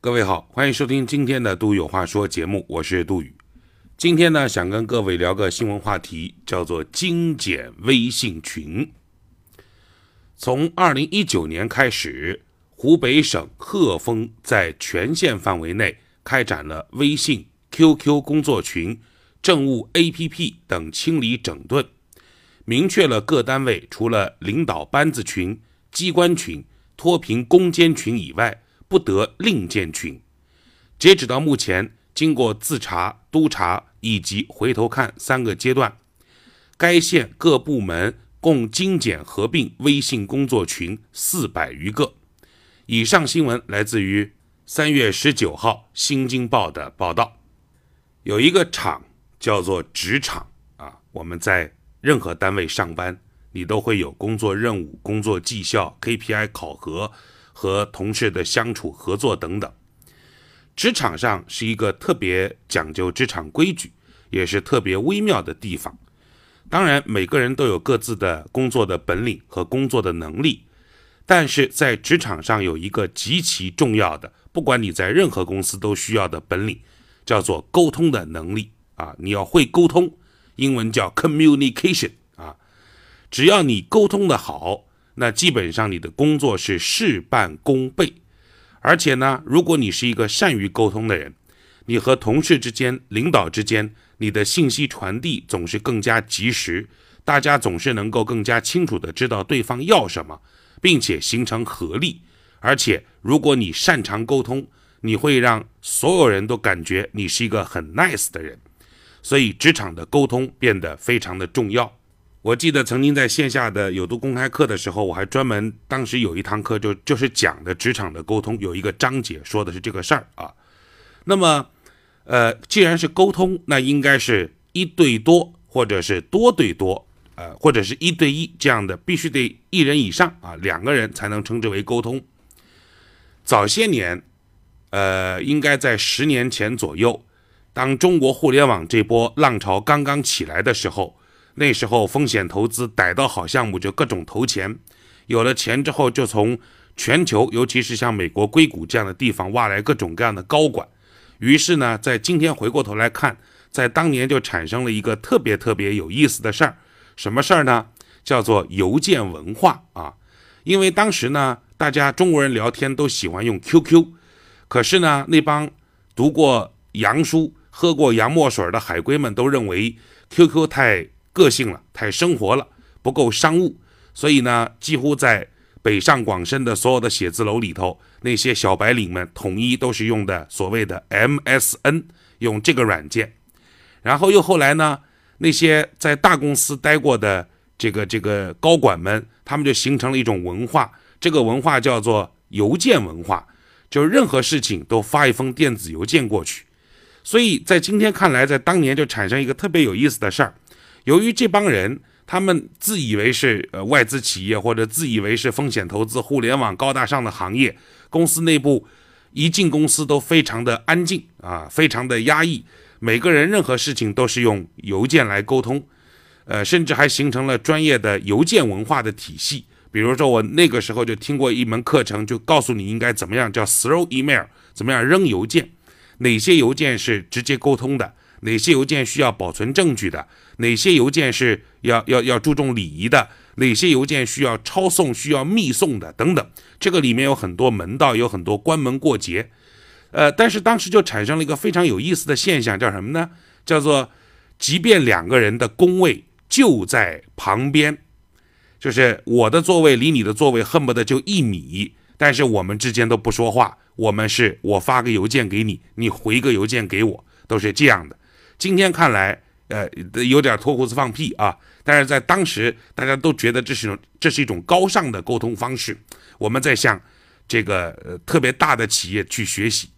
各位好，欢迎收听今天的《杜有话说》节目，我是杜宇。今天呢，想跟各位聊个新闻话题，叫做精简微信群。从二零一九年开始，湖北省鹤峰在全县范围内开展了微信、QQ 工作群、政务 APP 等清理整顿，明确了各单位除了领导班子群、机关群、脱贫攻坚群以外，不得另建群。截止到目前，经过自查、督查以及回头看三个阶段，该县各部门。共精简合并微信工作群四百余个。以上新闻来自于三月十九号《新京报》的报道。有一个厂叫做职场啊，我们在任何单位上班，你都会有工作任务、工作绩效、KPI 考核和同事的相处合作等等。职场上是一个特别讲究职场规矩，也是特别微妙的地方。当然，每个人都有各自的工作的本领和工作的能力，但是在职场上有一个极其重要的，不管你在任何公司都需要的本领，叫做沟通的能力啊！你要会沟通，英文叫 communication 啊！只要你沟通的好，那基本上你的工作是事半功倍。而且呢，如果你是一个善于沟通的人，你和同事之间、领导之间。你的信息传递总是更加及时，大家总是能够更加清楚地知道对方要什么，并且形成合力。而且，如果你擅长沟通，你会让所有人都感觉你是一个很 nice 的人。所以，职场的沟通变得非常的重要。我记得曾经在线下的有读公开课的时候，我还专门当时有一堂课就就是讲的职场的沟通，有一个章节说的是这个事儿啊。那么。呃，既然是沟通，那应该是一对多，或者是多对多，呃，或者是一对一这样的，必须得一人以上啊，两个人才能称之为沟通。早些年，呃，应该在十年前左右，当中国互联网这波浪潮刚刚起来的时候，那时候风险投资逮到好项目就各种投钱，有了钱之后就从全球，尤其是像美国硅谷这样的地方挖来各种各样的高管。于是呢，在今天回过头来看，在当年就产生了一个特别特别有意思的事儿，什么事儿呢？叫做邮件文化啊。因为当时呢，大家中国人聊天都喜欢用 QQ，可是呢，那帮读过洋书、喝过洋墨水的海归们都认为 QQ 太个性了、太生活了，不够商务，所以呢，几乎在。北上广深的所有的写字楼里头，那些小白领们统一都是用的所谓的 MSN，用这个软件。然后又后来呢，那些在大公司待过的这个这个高管们，他们就形成了一种文化，这个文化叫做邮件文化，就是任何事情都发一封电子邮件过去。所以在今天看来，在当年就产生一个特别有意思的事儿，由于这帮人。他们自以为是呃外资企业，或者自以为是风险投资、互联网高大上的行业，公司内部一进公司都非常的安静啊，非常的压抑，每个人任何事情都是用邮件来沟通，呃，甚至还形成了专业的邮件文化的体系。比如说，我那个时候就听过一门课程，就告诉你应该怎么样叫 throw email，怎么样扔邮件，哪些邮件是直接沟通的。哪些邮件需要保存证据的？哪些邮件是要要要注重礼仪的？哪些邮件需要抄送、需要密送的？等等，这个里面有很多门道，有很多关门过节。呃，但是当时就产生了一个非常有意思的现象，叫什么呢？叫做，即便两个人的工位就在旁边，就是我的座位离你的座位恨不得就一米，但是我们之间都不说话，我们是我发个邮件给你，你回个邮件给我，都是这样的。今天看来，呃，有点脱裤子放屁啊！但是在当时，大家都觉得这是这是一种高尚的沟通方式。我们在向这个呃特别大的企业去学习，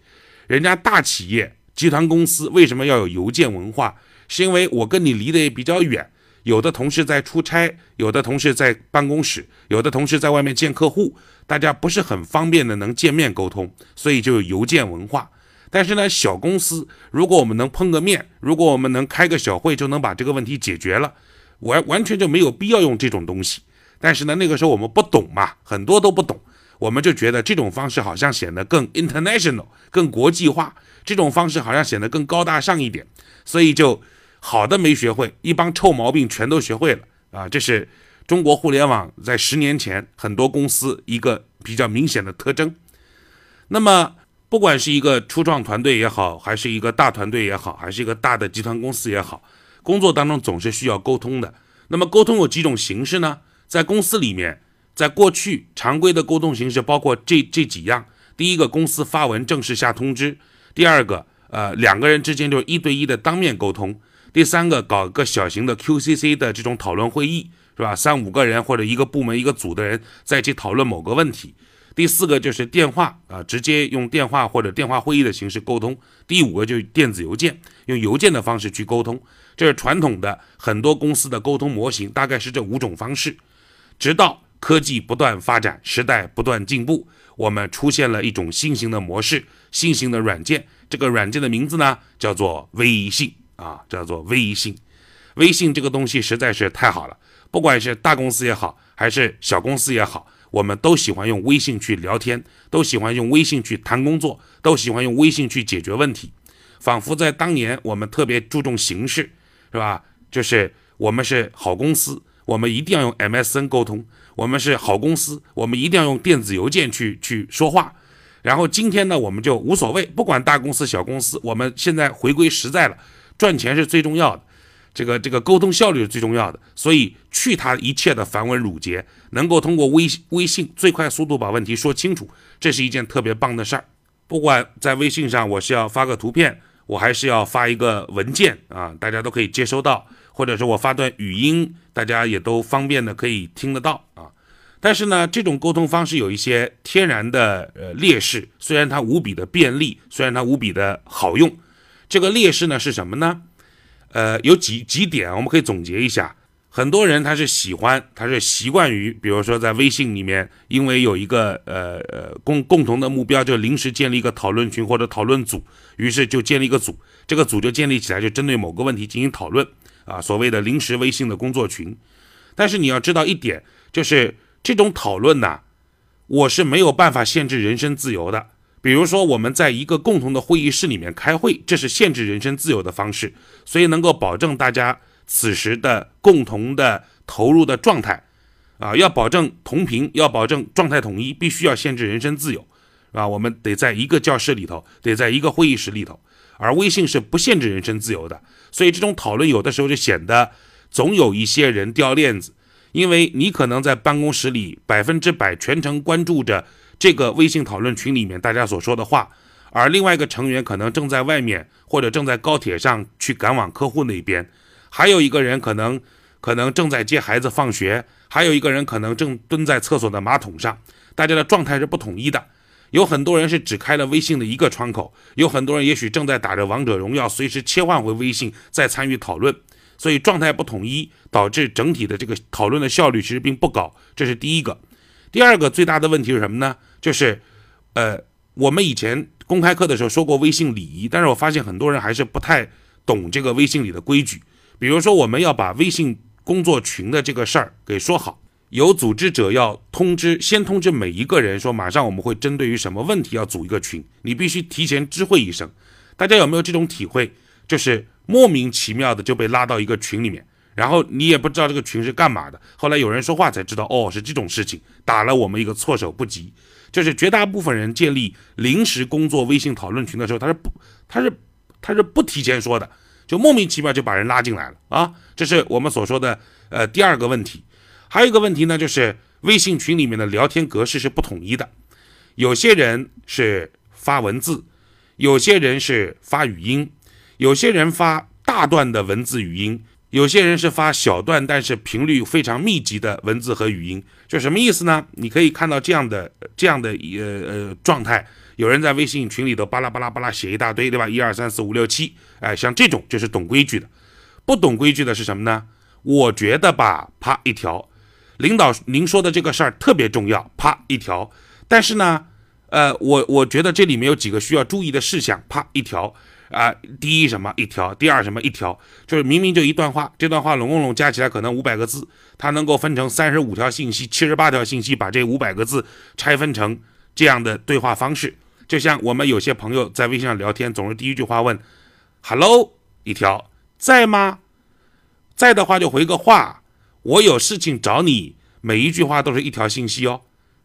人家大企业集团公司为什么要有邮件文化？是因为我跟你离得也比较远，有的同事在出差，有的同事在办公室，有的同事在外面见客户，大家不是很方便的能见面沟通，所以就有邮件文化。但是呢，小公司如果我们能碰个面，如果我们能开个小会，就能把这个问题解决了，完完全就没有必要用这种东西。但是呢，那个时候我们不懂嘛，很多都不懂。我们就觉得这种方式好像显得更 international、更国际化，这种方式好像显得更高大上一点，所以就好的没学会，一帮臭毛病全都学会了啊！这是中国互联网在十年前很多公司一个比较明显的特征。那么，不管是一个初创团队也好，还是一个大团队也好，还是一个大的集团公司也好，工作当中总是需要沟通的。那么，沟通有几种形式呢？在公司里面。在过去，常规的沟通形式包括这这几样：第一个，公司发文正式下通知；第二个，呃，两个人之间就一对一的当面沟通；第三个，搞个小型的 QCC 的这种讨论会议，是吧？三五个人或者一个部门一个组的人在一起讨论某个问题；第四个就是电话啊，直接用电话或者电话会议的形式沟通；第五个就是电子邮件，用邮件的方式去沟通。这是传统的很多公司的沟通模型，大概是这五种方式，直到。科技不断发展，时代不断进步，我们出现了一种新型的模式，新型的软件。这个软件的名字呢，叫做微信啊，叫做微信。微信这个东西实在是太好了，不管是大公司也好，还是小公司也好，我们都喜欢用微信去聊天，都喜欢用微信去谈工作，都喜欢用微信去解决问题。仿佛在当年，我们特别注重形式，是吧？就是我们是好公司。我们一定要用 MSN 沟通，我们是好公司，我们一定要用电子邮件去去说话。然后今天呢，我们就无所谓，不管大公司小公司，我们现在回归实在了，赚钱是最重要的，这个这个沟通效率是最重要的。所以去他一切的繁文缛节，能够通过微微信最快速度把问题说清楚，这是一件特别棒的事儿。不管在微信上我是要发个图片，我还是要发一个文件啊，大家都可以接收到。或者是我发段语音，大家也都方便的可以听得到啊。但是呢，这种沟通方式有一些天然的呃劣势，虽然它无比的便利，虽然它无比的好用，这个劣势呢是什么呢？呃，有几几点我们可以总结一下。很多人他是喜欢，他是习惯于，比如说在微信里面，因为有一个呃呃共共同的目标，就临时建立一个讨论群或者讨论组，于是就建立一个组，这个组就建立起来，就针对某个问题进行讨论。啊，所谓的临时微信的工作群，但是你要知道一点，就是这种讨论呢，我是没有办法限制人身自由的。比如说，我们在一个共同的会议室里面开会，这是限制人身自由的方式。所以，能够保证大家此时的共同的投入的状态，啊，要保证同频，要保证状态统一，必须要限制人身自由，啊，我们得在一个教室里头，得在一个会议室里头。而微信是不限制人身自由的，所以这种讨论有的时候就显得总有一些人掉链子，因为你可能在办公室里百分之百全程关注着这个微信讨论群里面大家所说的话，而另外一个成员可能正在外面或者正在高铁上去赶往客户那边，还有一个人可能可能正在接孩子放学，还有一个人可能正蹲在厕所的马桶上，大家的状态是不统一的。有很多人是只开了微信的一个窗口，有很多人也许正在打着王者荣耀，随时切换回微信再参与讨论，所以状态不统一，导致整体的这个讨论的效率其实并不高。这是第一个。第二个最大的问题是什么呢？就是，呃，我们以前公开课的时候说过微信礼仪，但是我发现很多人还是不太懂这个微信里的规矩。比如说，我们要把微信工作群的这个事儿给说好。有组织者要通知，先通知每一个人说，马上我们会针对于什么问题要组一个群，你必须提前知会一声。大家有没有这种体会？就是莫名其妙的就被拉到一个群里面，然后你也不知道这个群是干嘛的。后来有人说话才知道，哦，是这种事情，打了我们一个措手不及。就是绝大部分人建立临时工作微信讨论群的时候，他是不，他是他是不提前说的，就莫名其妙就把人拉进来了啊！这是我们所说的呃第二个问题。还有一个问题呢，就是微信群里面的聊天格式是不统一的，有些人是发文字，有些人是发语音，有些人发大段的文字语音，有些人是发小段但是频率非常密集的文字和语音，就什么意思呢？你可以看到这样的这样的呃呃状态，有人在微信群里头巴拉巴拉巴拉写一大堆，对吧？一二三四五六七，哎，像这种就是懂规矩的，不懂规矩的是什么呢？我觉得吧，啪一条。领导，您说的这个事儿特别重要，啪一条。但是呢，呃，我我觉得这里面有几个需要注意的事项，啪一条。啊，第一什么一条，第二什么一条，就是明明就一段话，这段话拢共拢加起来可能五百个字，它能够分成三十五条信息、七十八条信息，把这五百个字拆分成这样的对话方式。就像我们有些朋友在微信上聊天，总是第一句话问 “hello” 一条，在吗？在的话就回个话，我有事情找你。每一句话都是一条信息哦。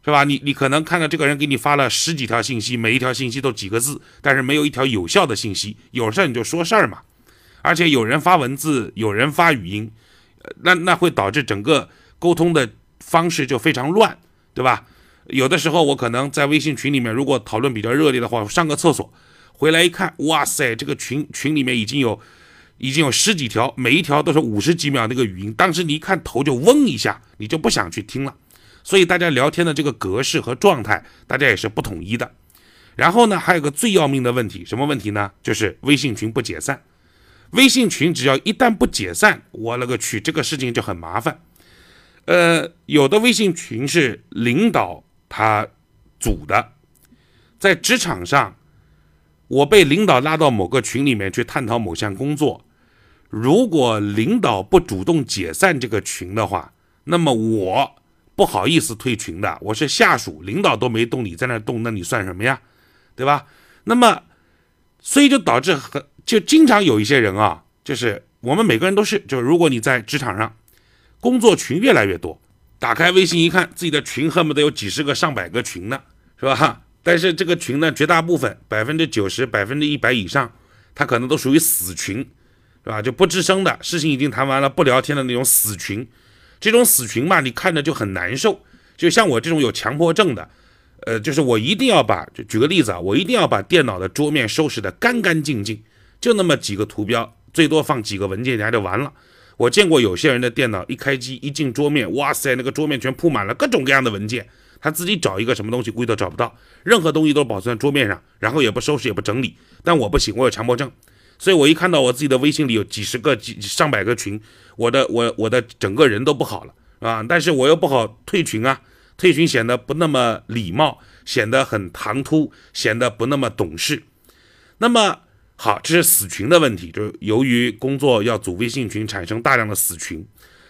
是吧？你你可能看到这个人给你发了十几条信息，每一条信息都几个字，但是没有一条有效的信息。有事儿你就说事儿嘛。而且有人发文字，有人发语音，那那会导致整个沟通的方式就非常乱，对吧？有的时候我可能在微信群里面，如果讨论比较热烈的话，上个厕所回来一看，哇塞，这个群群里面已经有已经有十几条，每一条都是五十几秒那个语音，当时你一看头就嗡一下，你就不想去听了。所以大家聊天的这个格式和状态，大家也是不统一的。然后呢，还有个最要命的问题，什么问题呢？就是微信群不解散。微信群只要一旦不解散，我勒个去，这个事情就很麻烦。呃，有的微信群是领导他组的，在职场上，我被领导拉到某个群里面去探讨某项工作，如果领导不主动解散这个群的话，那么我。不好意思退群的，我是下属，领导都没动，你在那动，那你算什么呀？对吧？那么，所以就导致很就经常有一些人啊，就是我们每个人都是，就是如果你在职场上，工作群越来越多，打开微信一看，自己的群恨不得有几十个、上百个群呢，是吧？但是这个群呢，绝大部分百分之九十、百分之一百以上，它可能都属于死群，是吧？就不吱声的事情已经谈完了，不聊天的那种死群。这种死群嘛，你看着就很难受。就像我这种有强迫症的，呃，就是我一定要把，就举个例子啊，我一定要把电脑的桌面收拾得干干净净，就那么几个图标，最多放几个文件夹就完了。我见过有些人的电脑一开机一进桌面，哇塞，那个桌面全铺满了各种各样的文件，他自己找一个什么东西估计都找不到，任何东西都保存在桌面上，然后也不收拾也不整理。但我不行，我有强迫症。所以，我一看到我自己的微信里有几十个、几上百个群，我的我我的整个人都不好了啊！但是我又不好退群啊，退群显得不那么礼貌，显得很唐突，显得不那么懂事。那么好，这是死群的问题，就是由于工作要组微信群，产生大量的死群，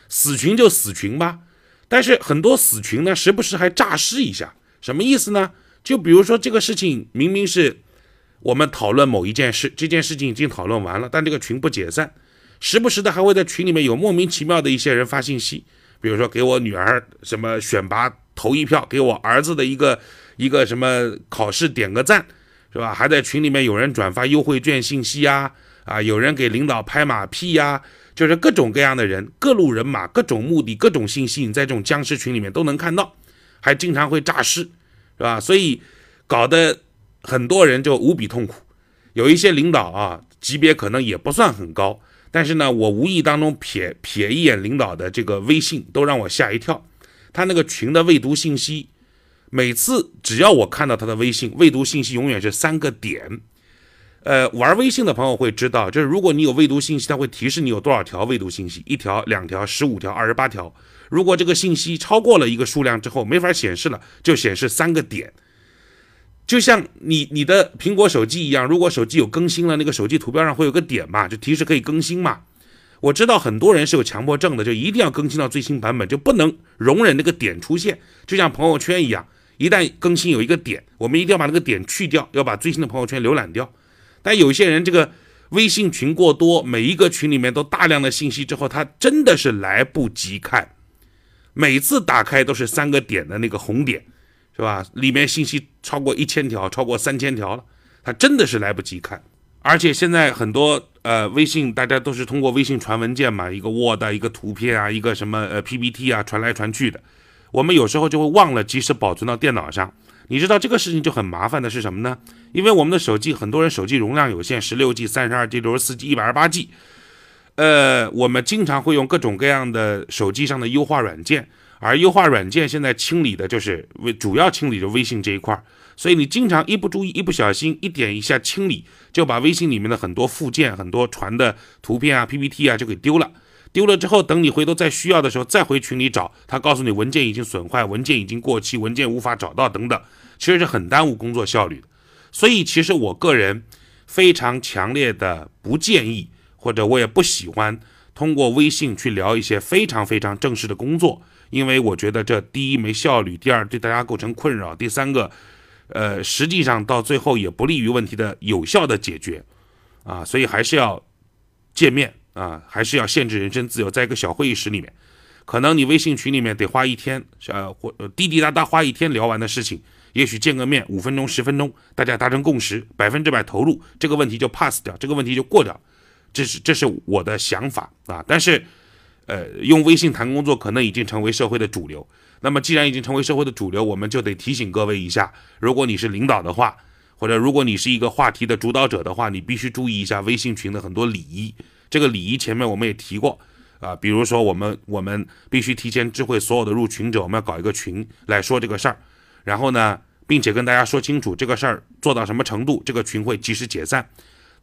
死群就死群吧。但是很多死群呢，时不时还诈尸一下，什么意思呢？就比如说这个事情明明是。我们讨论某一件事，这件事情已经讨论完了，但这个群不解散，时不时的还会在群里面有莫名其妙的一些人发信息，比如说给我女儿什么选拔投一票，给我儿子的一个一个什么考试点个赞，是吧？还在群里面有人转发优惠券信息呀，啊，有人给领导拍马屁呀，就是各种各样的人，各路人马，各种目的，各种信息，你在这种僵尸群里面都能看到，还经常会诈尸，是吧？所以搞得。很多人就无比痛苦，有一些领导啊，级别可能也不算很高，但是呢，我无意当中瞥瞥一眼领导的这个微信，都让我吓一跳。他那个群的未读信息，每次只要我看到他的微信，未读信息永远是三个点。呃，玩微信的朋友会知道，就是如果你有未读信息，它会提示你有多少条未读信息，一条、两条、十五条、二十八条。如果这个信息超过了一个数量之后，没法显示了，就显示三个点。就像你你的苹果手机一样，如果手机有更新了，那个手机图标上会有个点嘛，就提示可以更新嘛。我知道很多人是有强迫症的，就一定要更新到最新版本，就不能容忍那个点出现。就像朋友圈一样，一旦更新有一个点，我们一定要把那个点去掉，要把最新的朋友圈浏览掉。但有些人这个微信群过多，每一个群里面都大量的信息之后，他真的是来不及看，每次打开都是三个点的那个红点。是吧？里面信息超过一千条，超过三千条了，他真的是来不及看。而且现在很多呃微信，大家都是通过微信传文件嘛，一个 Word，一个图片啊，一个什么呃 PPT 啊，传来传去的。我们有时候就会忘了及时保存到电脑上。你知道这个事情就很麻烦的是什么呢？因为我们的手机，很多人手机容量有限，十六 G、三十二 G、六十四 G、一百二十八 G。呃，我们经常会用各种各样的手机上的优化软件。而优化软件现在清理的就是微，主要清理就微信这一块儿所以你经常一不注意，一不小心，一点一下清理，就把微信里面的很多附件、很多传的图片啊、PPT 啊就给丢了。丢了之后，等你回头再需要的时候，再回群里找，他告诉你文件已经损坏，文件已经过期，文件无法找到等等，其实是很耽误工作效率的。所以其实我个人非常强烈的不建议，或者我也不喜欢通过微信去聊一些非常非常正式的工作，因为我觉得这第一没效率，第二对大家构成困扰，第三个，呃，实际上到最后也不利于问题的有效的解决，啊，所以还是要见面啊，还是要限制人身自由，在一个小会议室里面，可能你微信群里面得花一天，呃，或滴滴答答花一天聊完的事情。也许见个面五分钟十分钟，大家达成共识，百分之百投入，这个问题就 pass 掉，这个问题就过掉，这是这是我的想法啊。但是，呃，用微信谈工作可能已经成为社会的主流。那么既然已经成为社会的主流，我们就得提醒各位一下：如果你是领导的话，或者如果你是一个话题的主导者的话，你必须注意一下微信群的很多礼仪。这个礼仪前面我们也提过啊，比如说我们我们必须提前知会所有的入群者，我们要搞一个群来说这个事儿，然后呢。并且跟大家说清楚这个事儿做到什么程度，这个群会及时解散。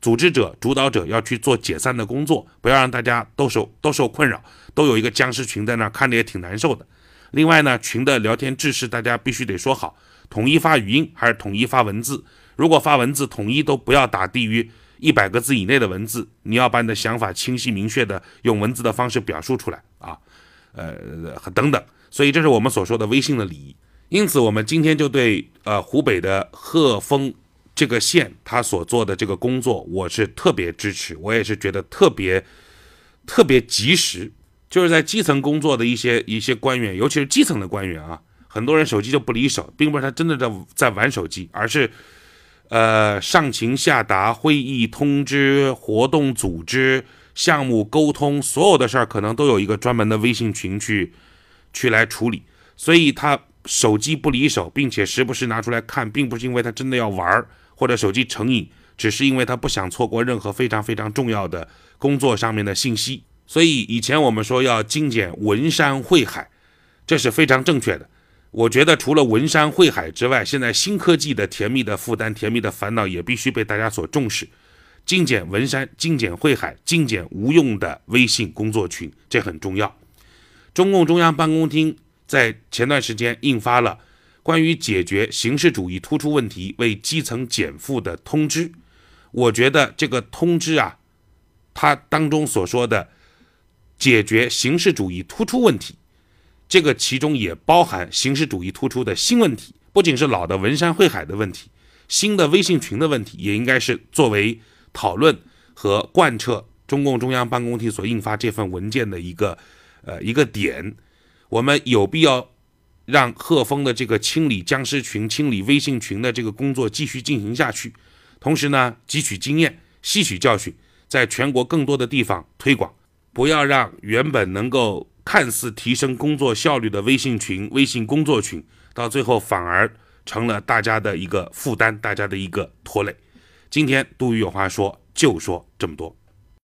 组织者、主导者要去做解散的工作，不要让大家都受都受困扰，都有一个僵尸群在那儿看着也挺难受的。另外呢，群的聊天制式大家必须得说好，统一发语音还是统一发文字。如果发文字，统一都不要打低于一百个字以内的文字，你要把你的想法清晰明确的用文字的方式表述出来啊，呃等等。所以这是我们所说的微信的礼仪。因此，我们今天就对呃湖北的鹤峰这个县他所做的这个工作，我是特别支持，我也是觉得特别特别及时。就是在基层工作的一些一些官员，尤其是基层的官员啊，很多人手机就不离手，并不是他真的在在玩手机，而是呃上情下达、会议通知、活动组织、项目沟通，所有的事儿可能都有一个专门的微信群去去来处理，所以他。手机不离手，并且时不时拿出来看，并不是因为他真的要玩儿或者手机成瘾，只是因为他不想错过任何非常非常重要的工作上面的信息。所以以前我们说要精简文山会海，这是非常正确的。我觉得除了文山会海之外，现在新科技的甜蜜的负担、甜蜜的烦恼也必须被大家所重视。精简文山，精简会海，精简无用的微信工作群，这很重要。中共中央办公厅。在前段时间印发了关于解决形式主义突出问题、为基层减负的通知。我觉得这个通知啊，它当中所说的解决形式主义突出问题，这个其中也包含形式主义突出的新问题，不仅是老的文山会海的问题，新的微信群的问题，也应该是作为讨论和贯彻中共中央办公厅所印发这份文件的一个呃一个点。我们有必要让鹤峰的这个清理僵尸群、清理微信群的这个工作继续进行下去，同时呢，汲取经验、吸取教训，在全国更多的地方推广，不要让原本能够看似提升工作效率的微信群、微信工作群，到最后反而成了大家的一个负担、大家的一个拖累。今天杜宇有话说，就说这么多。